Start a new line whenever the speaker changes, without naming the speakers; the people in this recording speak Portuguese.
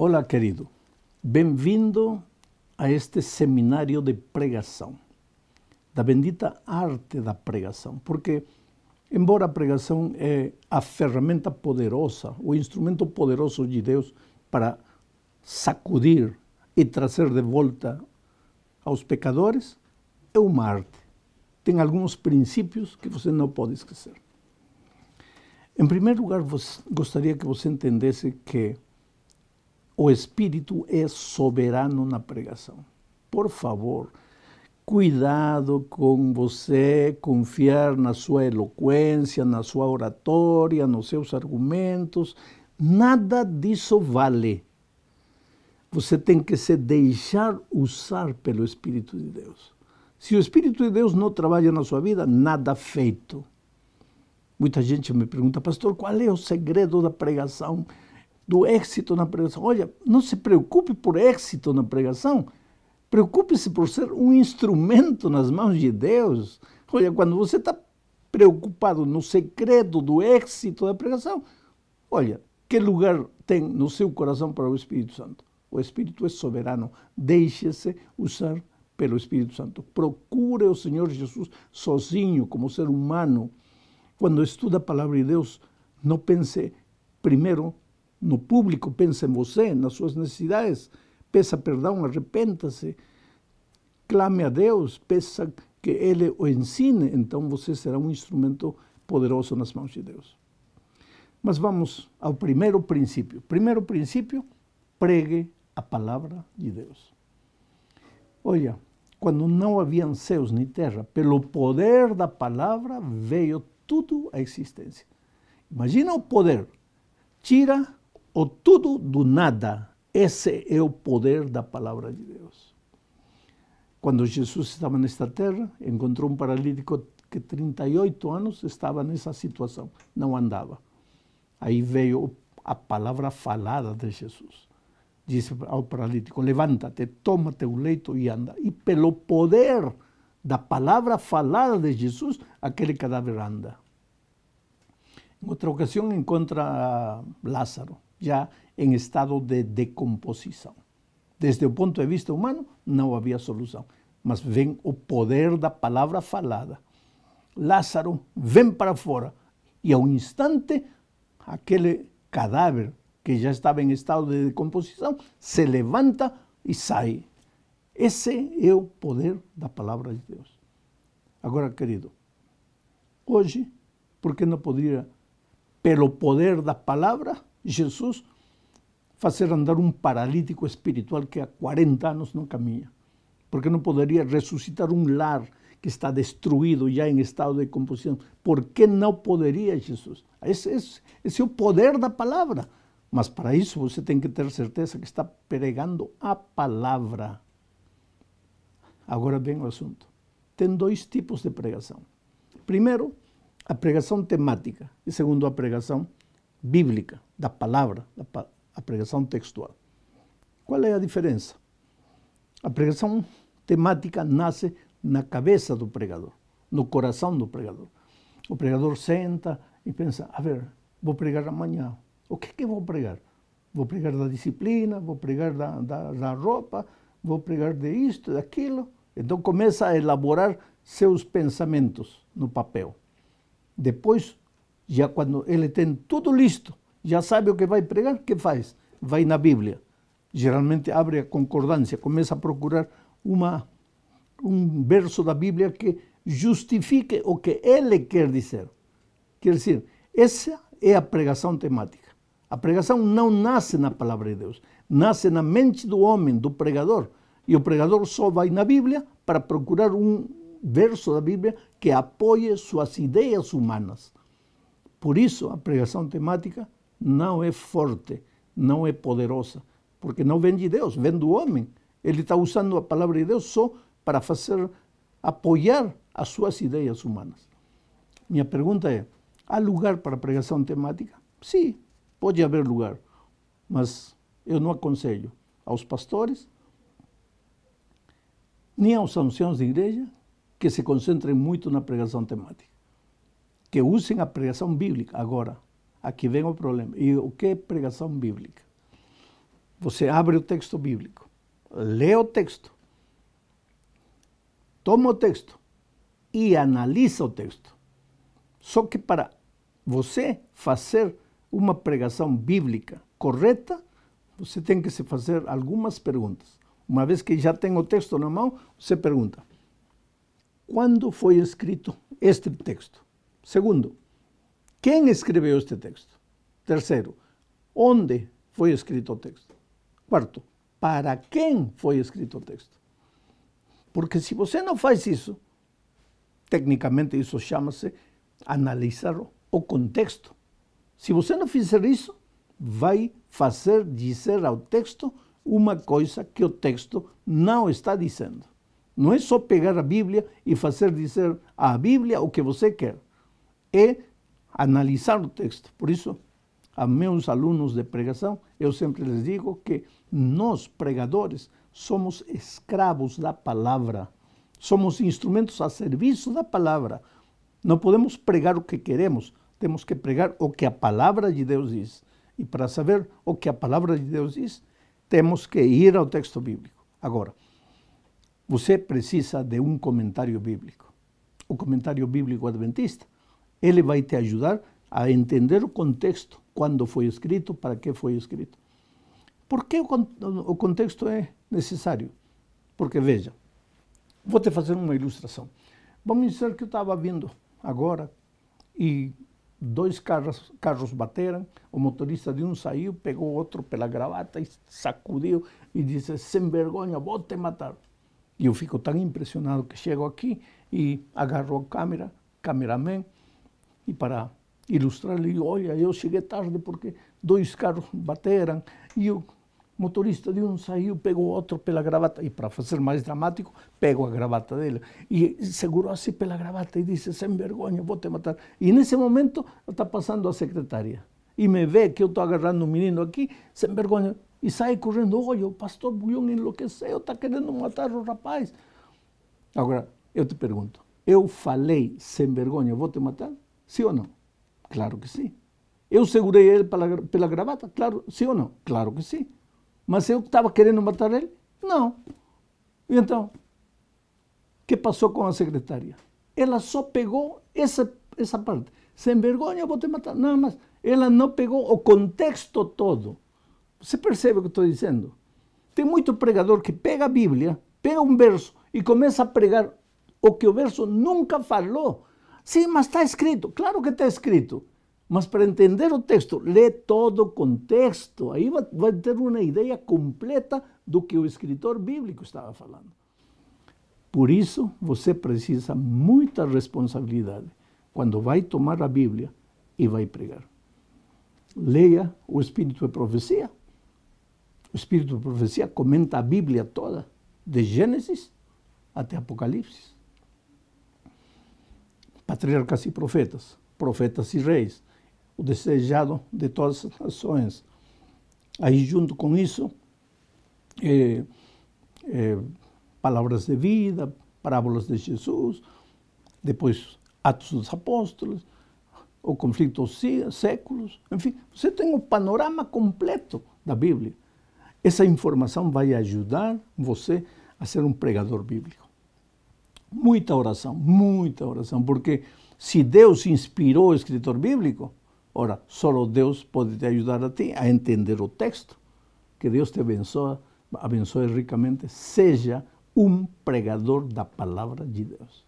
Olá, querido. Bem-vindo a este seminário de pregação, da bendita arte da pregação, porque, embora a pregação é a ferramenta poderosa, o instrumento poderoso de Deus para sacudir e trazer de volta aos pecadores, é uma arte. Tem alguns princípios que você não pode esquecer. Em primeiro lugar, gostaria que você entendesse que o Espírito é soberano na pregação. Por favor, cuidado com você confiar na sua eloquência, na sua oratória, nos seus argumentos. Nada disso vale. Você tem que se deixar usar pelo Espírito de Deus. Se o Espírito de Deus não trabalha na sua vida, nada feito. Muita gente me pergunta, pastor, qual é o segredo da pregação? do êxito na pregação. Olha, não se preocupe por êxito na pregação, preocupe-se por ser um instrumento nas mãos de Deus. Olha, quando você está preocupado no segredo do êxito da pregação, olha, que lugar tem no seu coração para o Espírito Santo? O Espírito é soberano, deixe-se usar pelo Espírito Santo. Procure o Senhor Jesus sozinho, como ser humano. Quando estuda a palavra de Deus, não pense primeiro no público, pensa em você, nas suas necessidades, peça perdão, arrependa-se, clame a Deus, peça que Ele o ensine, então você será um instrumento poderoso nas mãos de Deus. Mas vamos ao primeiro princípio. Primeiro princípio, pregue a palavra de Deus. Olha, quando não haviam céus nem terra, pelo poder da palavra veio tudo à existência. Imagina o poder. Tira o tudo do nada. Esse é o poder da palavra de Deus. Quando Jesus estava nesta terra, encontrou um paralítico que 38 anos estava nessa situação, não andava. Aí veio a palavra falada de Jesus. Disse ao paralítico: Levanta-te, toma teu leito e anda. E pelo poder da palavra falada de Jesus, aquele cadáver anda. Em outra ocasião, encontra Lázaro já em estado de decomposição. Desde o ponto de vista humano, não havia solução. Mas vem o poder da palavra falada. Lázaro vem para fora e, ao instante, aquele cadáver que já estava em estado de decomposição se levanta e sai. Esse é o poder da palavra de Deus. Agora, querido, hoje, por que não poderia, pelo poder da palavra, Jesus fazer andar um paralítico espiritual que há 40 anos não caminha? Porque não poderia ressuscitar um lar que está destruído, já em estado de composição? Por que não poderia Jesus? Esse, esse, esse é o poder da palavra. Mas para isso você tem que ter certeza que está pregando a palavra. Agora vem o assunto. Tem dois tipos de pregação. Primeiro, a pregação temática. E segundo, a pregação bíblica, da palavra, a pregação textual. Qual é a diferença? A pregação temática nasce na cabeça do pregador, no coração do pregador. O pregador senta e pensa: a ver, vou pregar amanhã. O que, que vou pregar? Vou pregar da disciplina, vou pregar da, da, da roupa, vou pregar de isto, daquilo. Então começa a elaborar seus pensamentos no papel. Depois já quando ele tem tudo listo, já sabe o que vai pregar, o que faz? Vai na Bíblia. Geralmente abre a concordância, começa a procurar uma, um verso da Bíblia que justifique o que ele quer dizer. Quer dizer, essa é a pregação temática. A pregação não nasce na palavra de Deus, nasce na mente do homem, do pregador. E o pregador só vai na Bíblia para procurar um verso da Bíblia que apoie suas ideias humanas. Por isso, a pregação temática não é forte, não é poderosa, porque não vem de Deus, vem do homem. Ele está usando a palavra de Deus só para fazer apoiar as suas ideias humanas. Minha pergunta é: há lugar para pregação temática? Sim, pode haver lugar, mas eu não aconselho aos pastores nem aos anciãos de igreja que se concentrem muito na pregação temática. Que usem a pregação bíblica. Agora, aqui vem o problema. E o que é pregação bíblica? Você abre o texto bíblico, lê o texto, toma o texto e analisa o texto. Só que para você fazer uma pregação bíblica correta, você tem que se fazer algumas perguntas. Uma vez que já tem o texto na mão, você pergunta: quando foi escrito este texto? Segundo, quem escreveu este texto? Terceiro, onde foi escrito o texto? Quarto, para quem foi escrito o texto? Porque se você não faz isso, tecnicamente isso chama-se analisar o contexto. Se você não fizer isso, vai fazer dizer ao texto uma coisa que o texto não está dizendo. Não é só pegar a Bíblia e fazer dizer à Bíblia o que você quer. É analisar o texto. Por isso, a meus alunos de pregação, eu sempre lhes digo que nós, pregadores, somos escravos da palavra. Somos instrumentos a serviço da palavra. Não podemos pregar o que queremos, temos que pregar o que a palavra de Deus diz. E para saber o que a palavra de Deus diz, temos que ir ao texto bíblico. Agora, você precisa de um comentário bíblico. O comentário bíblico adventista, ele vai te ajudar a entender o contexto, quando foi escrito, para que foi escrito. Por que o contexto é necessário? Porque, veja, vou te fazer uma ilustração. Vamos dizer que eu estava vindo agora e dois carros, carros bateram, o motorista de um saiu, pegou outro pela gravata e sacudiu e disse, sem vergonha, vou te matar. E eu fico tão impressionado que chego aqui e agarro a câmera, cameraman, e para ilustrar, ele olha, eu cheguei tarde porque dois carros bateram e o motorista de um saiu, pegou outro pela gravata, e para fazer mais dramático, pegou a gravata dele, e segurou assim pela gravata e disse, sem vergonha, vou te matar. E nesse momento está passando a secretária, e me vê que eu estou agarrando um menino aqui, sem vergonha, e sai correndo, olha, o pastor Bulhão enlouqueceu, está querendo matar o rapaz. Agora, eu te pergunto, eu falei sem vergonha, vou te matar? Sim ou não? Claro que sim. Eu segurei ele pela, pela gravata? Claro, sim ou não? Claro que sim. Mas eu estava querendo matar ele? Não. E então, o que passou com a secretária? Ela só pegou essa, parte. Sem vergonha, vou te matar. Não, mas ela não pegou o contexto todo. Você percebe o que estou dizendo? Tem muito pregador que pega a Bíblia, pega um verso e começa a pregar o que o verso nunca falou. Sim, mas está escrito. Claro que está escrito. Mas para entender o texto, lê todo o contexto. Aí vai, ter uma ideia completa do que o escritor bíblico estava falando. Por isso, você precisa muita responsabilidade quando vai tomar a Bíblia e vai pregar. Leia o Espírito de Profecia. O Espírito de Profecia comenta a Bíblia toda, de Gênesis até Apocalipse. Patriarcas e profetas, profetas e reis, o desejado de todas as nações. Aí, junto com isso, é, é, palavras de vida, parábolas de Jesus, depois Atos dos Apóstolos, o conflito séculos, enfim, você tem o panorama completo da Bíblia. Essa informação vai ajudar você a ser um pregador bíblico. Muita oração, muita oração, porque se Deus inspirou o escritor bíblico, Ora, só Deus pode te ajudar a ti a entender o texto. Que Deus te abençoe, abençoe ricamente. Seja um pregador da palavra de Deus.